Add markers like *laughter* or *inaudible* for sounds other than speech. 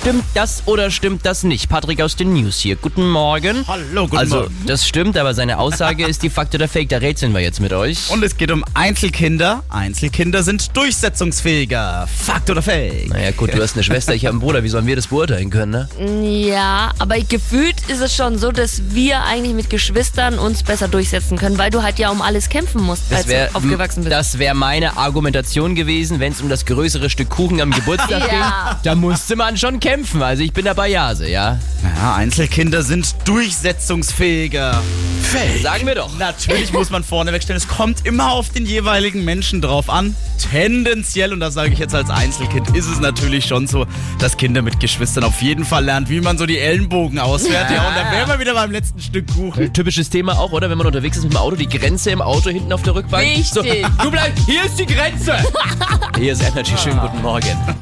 Stimmt das oder stimmt das nicht? Patrick aus den News hier. Guten Morgen. Hallo, guten also, Morgen. das stimmt, aber seine Aussage ist die Fakt oder Fake. Da rätseln wir jetzt mit euch. Und es geht um Einzelkinder. Einzelkinder sind durchsetzungsfähiger. Fakt oder Fake? naja, gut, du hast eine Schwester, ich habe einen Bruder. Wie sollen wir das beurteilen können, ne? Ja, aber gefühlt ist es schon so, dass wir eigentlich mit Geschwistern uns besser durchsetzen können, weil du halt ja um alles kämpfen musst, als wär- du aufgewachsen bist. Das wäre meine Argumentation gewesen, wenn es um das größere Stück Kuchen am Geburtstag *laughs* Ja. ging. Da musste man schon kämpfen. Also ich bin dabei Jase, ja. Ja, Einzelkinder sind durchsetzungsfähiger. Fake. Sagen wir doch. Natürlich muss man vorneweg stellen, es kommt immer auf den jeweiligen Menschen drauf an. Tendenziell, und das sage ich jetzt als Einzelkind, ist es natürlich schon so, dass Kinder mit Geschwistern auf jeden Fall lernt, wie man so die Ellenbogen ausfährt. Ja, und dann wären wir wieder beim letzten Stück Kuchen. Typisches Thema auch, oder? Wenn man unterwegs ist mit dem Auto, die Grenze im Auto hinten auf der Rückbank. Wichtig. So, du bleibst, hier ist die Grenze. *laughs* Hier ist Energy, schönen guten Morgen.